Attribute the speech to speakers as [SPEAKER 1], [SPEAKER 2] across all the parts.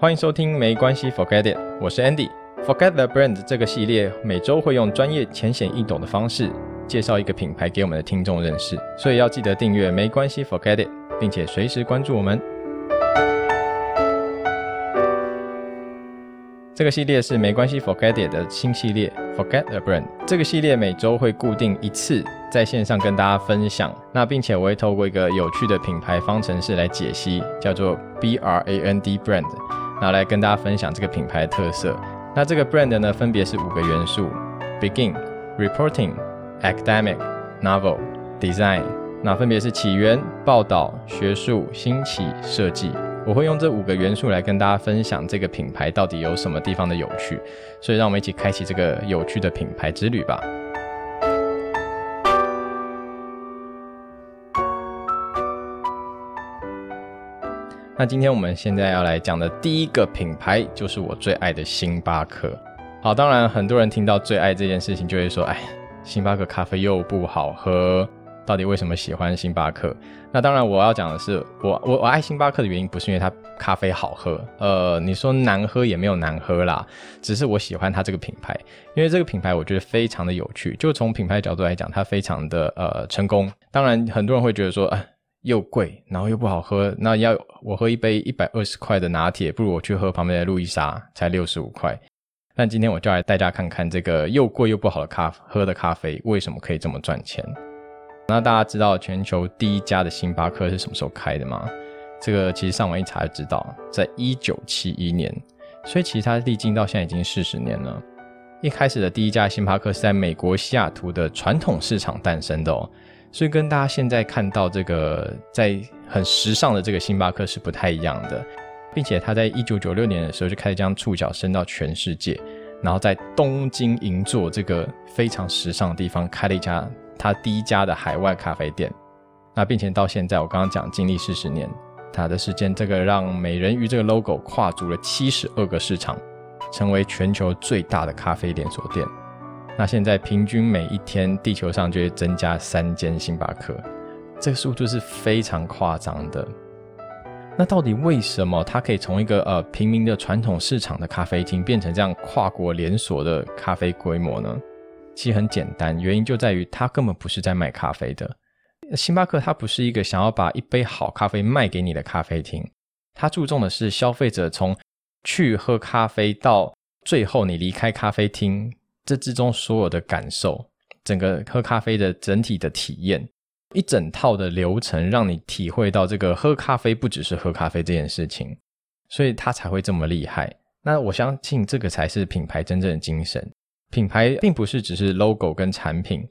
[SPEAKER 1] 欢迎收听没关系，Forget it，我是 Andy。Forget the brand 这个系列每周会用专业、浅显易懂的方式介绍一个品牌给我们的听众认识，所以要记得订阅没关系，Forget it，并且随时关注我们。这个系列是没关系，Forget it 的新系列，Forget the brand。这个系列每周会固定一次在线上跟大家分享，那并且我会透过一个有趣的品牌方程式来解析，叫做 B R A N D brand，那来跟大家分享这个品牌的特色。那这个 brand 呢，分别是五个元素：begin、reporting、academic、novel、design。那分别是起源、报道、学术、兴起、设计。我会用这五个元素来跟大家分享这个品牌到底有什么地方的有趣，所以让我们一起开启这个有趣的品牌之旅吧。那今天我们现在要来讲的第一个品牌就是我最爱的星巴克。好，当然很多人听到最爱这件事情就会说：“哎，星巴克咖啡又不好喝。”到底为什么喜欢星巴克？那当然，我要讲的是，我我我爱星巴克的原因不是因为它咖啡好喝，呃，你说难喝也没有难喝啦，只是我喜欢它这个品牌，因为这个品牌我觉得非常的有趣，就从品牌角度来讲，它非常的呃成功。当然，很多人会觉得说，啊，又贵，然后又不好喝，那要我喝一杯一百二十块的拿铁，不如我去喝旁边的路易莎，才六十五块。但今天我就来带大家看看这个又贵又不好的咖喝的咖啡为什么可以这么赚钱。那大家知道全球第一家的星巴克是什么时候开的吗？这个其实上网一查就知道，在一九七一年。所以其实它历经到现在已经四十年了。一开始的第一家星巴克是在美国西雅图的传统市场诞生的哦，所以跟大家现在看到这个在很时尚的这个星巴克是不太一样的，并且它在一九九六年的时候就开始将触角伸到全世界，然后在东京银座这个非常时尚的地方开了一家。它第一家的海外咖啡店，那并且到现在我刚刚讲经历四十年，它的时间这个让美人鱼这个 logo 跨足了七十二个市场，成为全球最大的咖啡连锁店。那现在平均每一天地球上就会增加三间星巴克，这个速度是非常夸张的。那到底为什么它可以从一个呃平民的传统市场的咖啡厅变成这样跨国连锁的咖啡规模呢？其实很简单，原因就在于它根本不是在卖咖啡的。星巴克它不是一个想要把一杯好咖啡卖给你的咖啡厅，它注重的是消费者从去喝咖啡到最后你离开咖啡厅这之中所有的感受，整个喝咖啡的整体的体验，一整套的流程，让你体会到这个喝咖啡不只是喝咖啡这件事情，所以它才会这么厉害。那我相信这个才是品牌真正的精神。品牌并不是只是 logo 跟产品，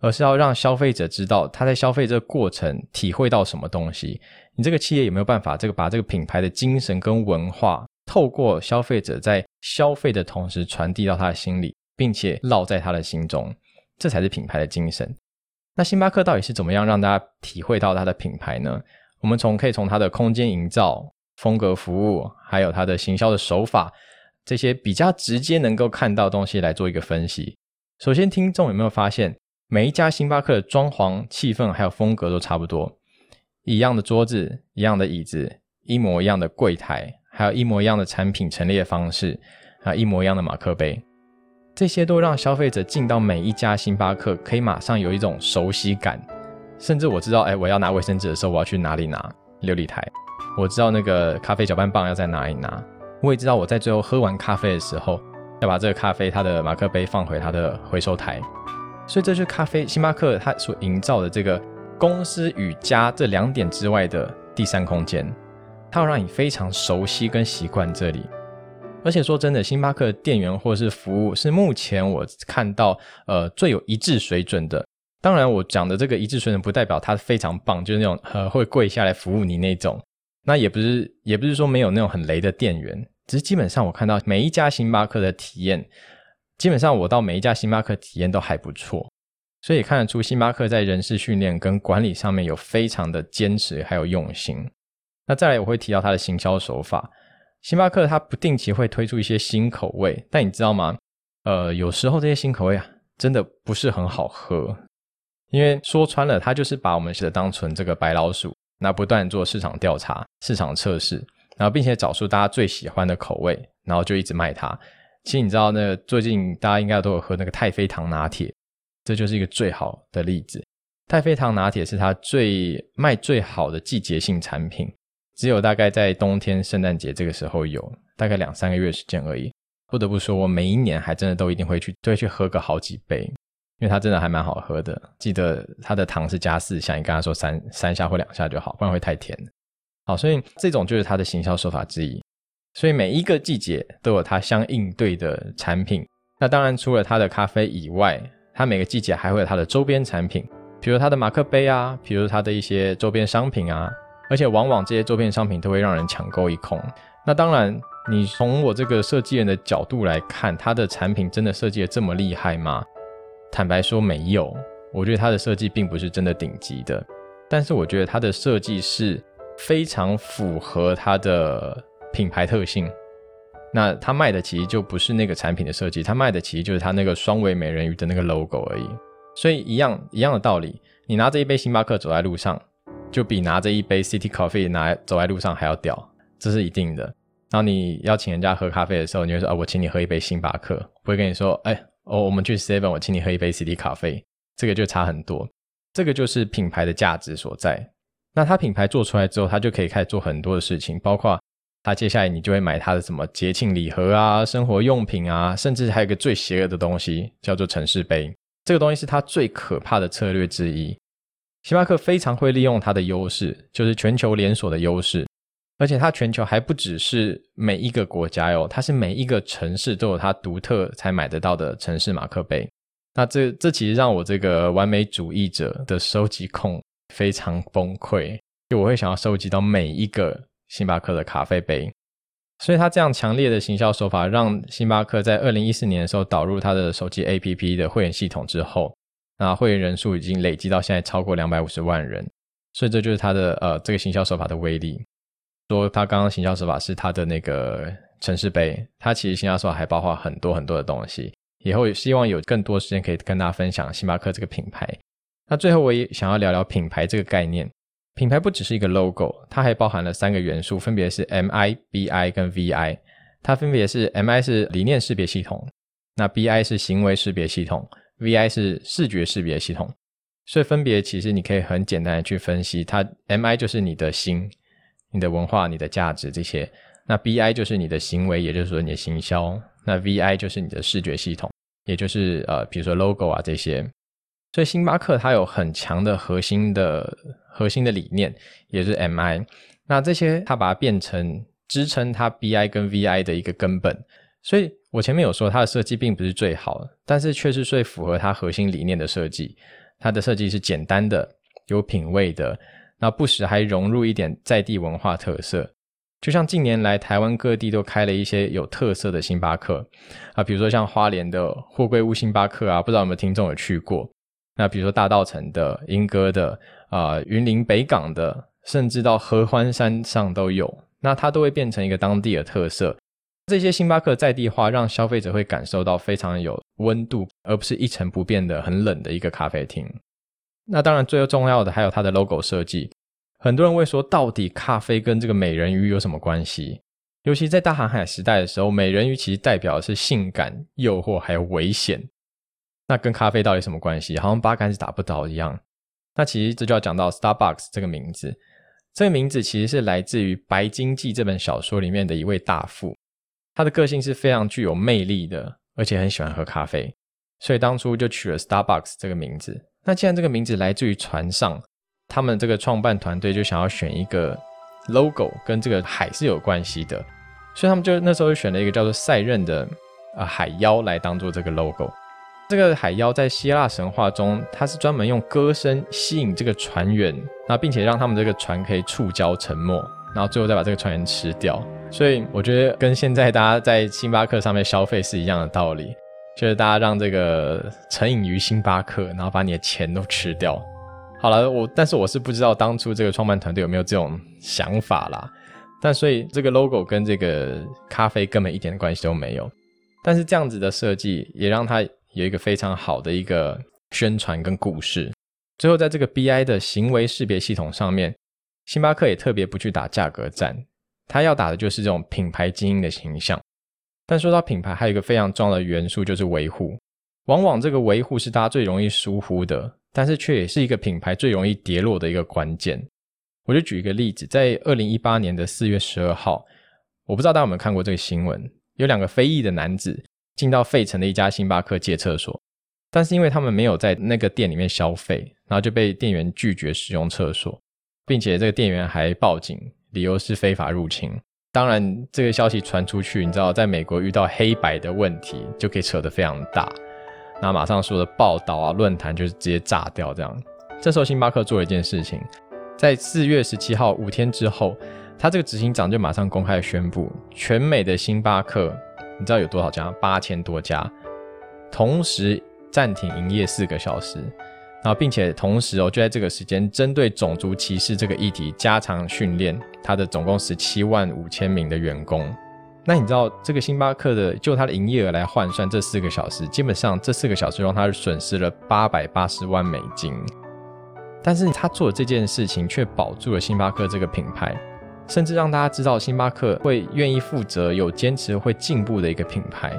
[SPEAKER 1] 而是要让消费者知道他在消费这个过程体会到什么东西。你这个企业有没有办法，这个把这个品牌的精神跟文化，透过消费者在消费的同时传递到他的心里，并且烙在他的心中，这才是品牌的精神。那星巴克到底是怎么样让大家体会到它的品牌呢？我们从可以从它的空间营造、风格服务，还有它的行销的手法。这些比较直接能够看到东西来做一个分析。首先，听众有没有发现，每一家星巴克的装潢、气氛还有风格都差不多，一样的桌子、一样的椅子、一模一样的柜台，还有一模一样的产品陈列方式，啊，一模一样的马克杯，这些都让消费者进到每一家星巴克，可以马上有一种熟悉感。甚至我知道，哎，我要拿卫生纸的时候，我要去哪里拿琉璃台？我知道那个咖啡搅拌棒要在哪里拿。我也知道，我在最后喝完咖啡的时候，要把这个咖啡它的马克杯放回它的回收台。所以，这就是咖啡星巴克它所营造的这个公司与家这两点之外的第三空间。它要让你非常熟悉跟习惯这里。而且说真的，星巴克店员或是服务是目前我看到呃最有一致水准的。当然，我讲的这个一致水准不代表它非常棒，就是那种呃会跪下来服务你那种。那也不是，也不是说没有那种很雷的店员，只是基本上我看到每一家星巴克的体验，基本上我到每一家星巴克体验都还不错，所以看得出星巴克在人事训练跟管理上面有非常的坚持还有用心。那再来我会提到它的行销手法，星巴克它不定期会推出一些新口味，但你知道吗？呃，有时候这些新口味啊，真的不是很好喝，因为说穿了，它就是把我们写的当成这个白老鼠。那不断做市场调查、市场测试，然后并且找出大家最喜欢的口味，然后就一直卖它。其实你知道，那最近大家应该都有喝那个太妃糖拿铁，这就是一个最好的例子。太妃糖拿铁是它最卖最好的季节性产品，只有大概在冬天、圣诞节这个时候有，大概两三个月时间而已。不得不说，我每一年还真的都一定会去，都会去喝个好几杯，因为它真的还蛮好喝的。记得它的糖是加四下，你刚刚说三三下或两下就好，不然会太甜。好，所以这种就是它的行销手法之一。所以每一个季节都有它相应对的产品。那当然，除了它的咖啡以外，它每个季节还会有它的周边产品。比如它的马克杯啊，比如它的一些周边商品啊，而且往往这些周边商品都会让人抢购一空。那当然，你从我这个设计人的角度来看，它的产品真的设计的这么厉害吗？坦白说没有，我觉得它的设计并不是真的顶级的，但是我觉得它的设计是非常符合它的品牌特性。那它卖的其实就不是那个产品的设计，它卖的其实就是它那个双尾美人鱼的那个 logo 而已。所以一样一样的道理，你拿着一杯星巴克走在路上，就比拿着一杯 City Coffee 拿走在路上还要屌，这是一定的。然后你邀请人家喝咖啡的时候，你会说啊，我请你喝一杯星巴克，不会跟你说，哎，哦，我们去 Seven，我请你喝一杯 City Coffee，，这个就差很多。这个就是品牌的价值所在。那它品牌做出来之后，它就可以开始做很多的事情，包括它接下来你就会买它的什么节庆礼盒啊、生活用品啊，甚至还有个最邪恶的东西叫做城市杯。这个东西是它最可怕的策略之一。星巴克非常会利用它的优势，就是全球连锁的优势，而且它全球还不只是每一个国家哟，它是每一个城市都有它独特才买得到的城市马克杯。那这这其实让我这个完美主义者的收集控非常崩溃，就我会想要收集到每一个星巴克的咖啡杯。所以，他这样强烈的行销手法，让星巴克在二零一四年的时候导入他的手机 APP 的会员系统之后，那会员人数已经累积到现在超过两百五十万人。所以，这就是他的呃这个行销手法的威力。说他刚刚行销手法是他的那个城市杯，他其实行销手法还包括很多很多的东西。以后希望有更多时间可以跟大家分享星巴克这个品牌。那最后，我也想要聊聊品牌这个概念。品牌不只是一个 logo，它还包含了三个元素，分别是 M I B I 跟 V I。它分别是 M I 是理念识别系统，那 B I 是行为识别系统，V I 是视觉识别系统。所以分别其实你可以很简单的去分析，它 M I 就是你的心、你的文化、你的价值这些，那 B I 就是你的行为，也就是说你的行销，那 V I 就是你的视觉系统，也就是呃比如说 logo 啊这些。所以星巴克它有很强的核心的。核心的理念也是 M I，那这些它把它变成支撑它 B I 跟 V I 的一个根本。所以我前面有说它的设计并不是最好，但是却是最符合它核心理念的设计。它的设计是简单的、有品味的，那不时还融入一点在地文化特色。就像近年来台湾各地都开了一些有特色的星巴克啊，比如说像花莲的货柜屋星巴克啊，不知道有没有听众有去过？那比如说大道城的、莺歌的。啊，云林北港的，甚至到合欢山上都有，那它都会变成一个当地的特色。这些星巴克在地化，让消费者会感受到非常有温度，而不是一成不变的很冷的一个咖啡厅。那当然，最重要的还有它的 logo 设计。很多人会说，到底咖啡跟这个美人鱼有什么关系？尤其在大航海时代的时候，美人鱼其实代表的是性感、诱惑还有危险。那跟咖啡到底什么关系？好像八竿子打不着一样。那其实这就要讲到 Starbucks 这个名字，这个名字其实是来自于《白经记》这本小说里面的一位大富，他的个性是非常具有魅力的，而且很喜欢喝咖啡，所以当初就取了 Starbucks 这个名字。那既然这个名字来自于船上，他们这个创办团队就想要选一个 logo 跟这个海是有关系的，所以他们就那时候就选了一个叫做赛壬的呃海妖来当做这个 logo。这个海妖在希腊神话中，它是专门用歌声吸引这个船员，然后并且让他们这个船可以触礁沉没，然后最后再把这个船员吃掉。所以我觉得跟现在大家在星巴克上面消费是一样的道理，就是大家让这个成瘾于星巴克，然后把你的钱都吃掉。好了，我但是我是不知道当初这个创办团队有没有这种想法啦。但所以这个 logo 跟这个咖啡根本一点关系都没有。但是这样子的设计也让它。有一个非常好的一个宣传跟故事。最后，在这个 BI 的行为识别系统上面，星巴克也特别不去打价格战，他要打的就是这种品牌精英的形象。但说到品牌，还有一个非常重要的元素就是维护。往往这个维护是大家最容易疏忽的，但是却也是一个品牌最容易跌落的一个关键。我就举一个例子，在二零一八年的四月十二号，我不知道大家有没有看过这个新闻，有两个非裔的男子进到费城的一家星巴克借厕所，但是因为他们没有在那个店里面消费，然后就被店员拒绝使用厕所，并且这个店员还报警，理由是非法入侵。当然，这个消息传出去，你知道，在美国遇到黑白的问题，就可以扯得非常大。那马上说的报道啊，论坛就是直接炸掉这样。这时候星巴克做了一件事情，在四月十七号五天之后，他这个执行长就马上公开宣布，全美的星巴克，你知道有多少家？八千多家，同时暂停营业四个小时，然后并且同时哦，就在这个时间，针对种族歧视这个议题加强训练他的总共十七万五千名的员工。那你知道这个星巴克的，就它的营业额来换算，这四个小时，基本上这四个小时让它损失了八百八十万美金。但是他做这件事情却保住了星巴克这个品牌，甚至让大家知道星巴克会愿意负责、有坚持、会进步的一个品牌。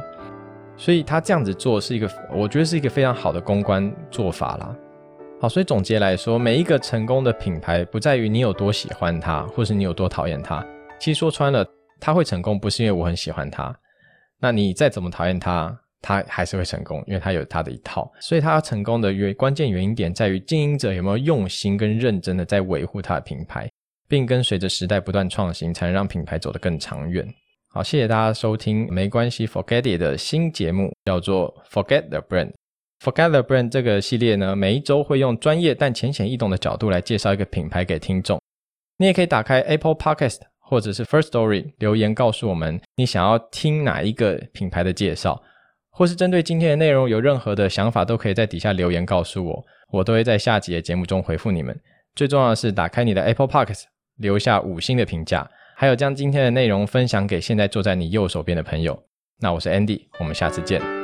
[SPEAKER 1] 所以他这样子做是一个，我觉得是一个非常好的公关做法啦。好，所以总结来说，每一个成功的品牌不在于你有多喜欢它，或是你有多讨厌它。其实说穿了。它会成功，不是因为我很喜欢它，那你再怎么讨厌它，它还是会成功，因为它有它的一套。所以，它成功的原关键原因点在于经营者有没有用心跟认真的在维护它的品牌，并跟随着时代不断创新，才能让品牌走得更长远。好，谢谢大家收听，没关系，Forget It 的新节目叫做 Forget the Brand。Forget the Brand 这个系列呢，每一周会用专业但浅显易懂的角度来介绍一个品牌给听众。你也可以打开 Apple Podcast。或者是 First Story 留言告诉我们你想要听哪一个品牌的介绍，或是针对今天的内容有任何的想法，都可以在底下留言告诉我，我都会在下集的节目中回复你们。最重要的是，打开你的 Apple Podcast，留下五星的评价，还有将今天的内容分享给现在坐在你右手边的朋友。那我是 Andy，我们下次见。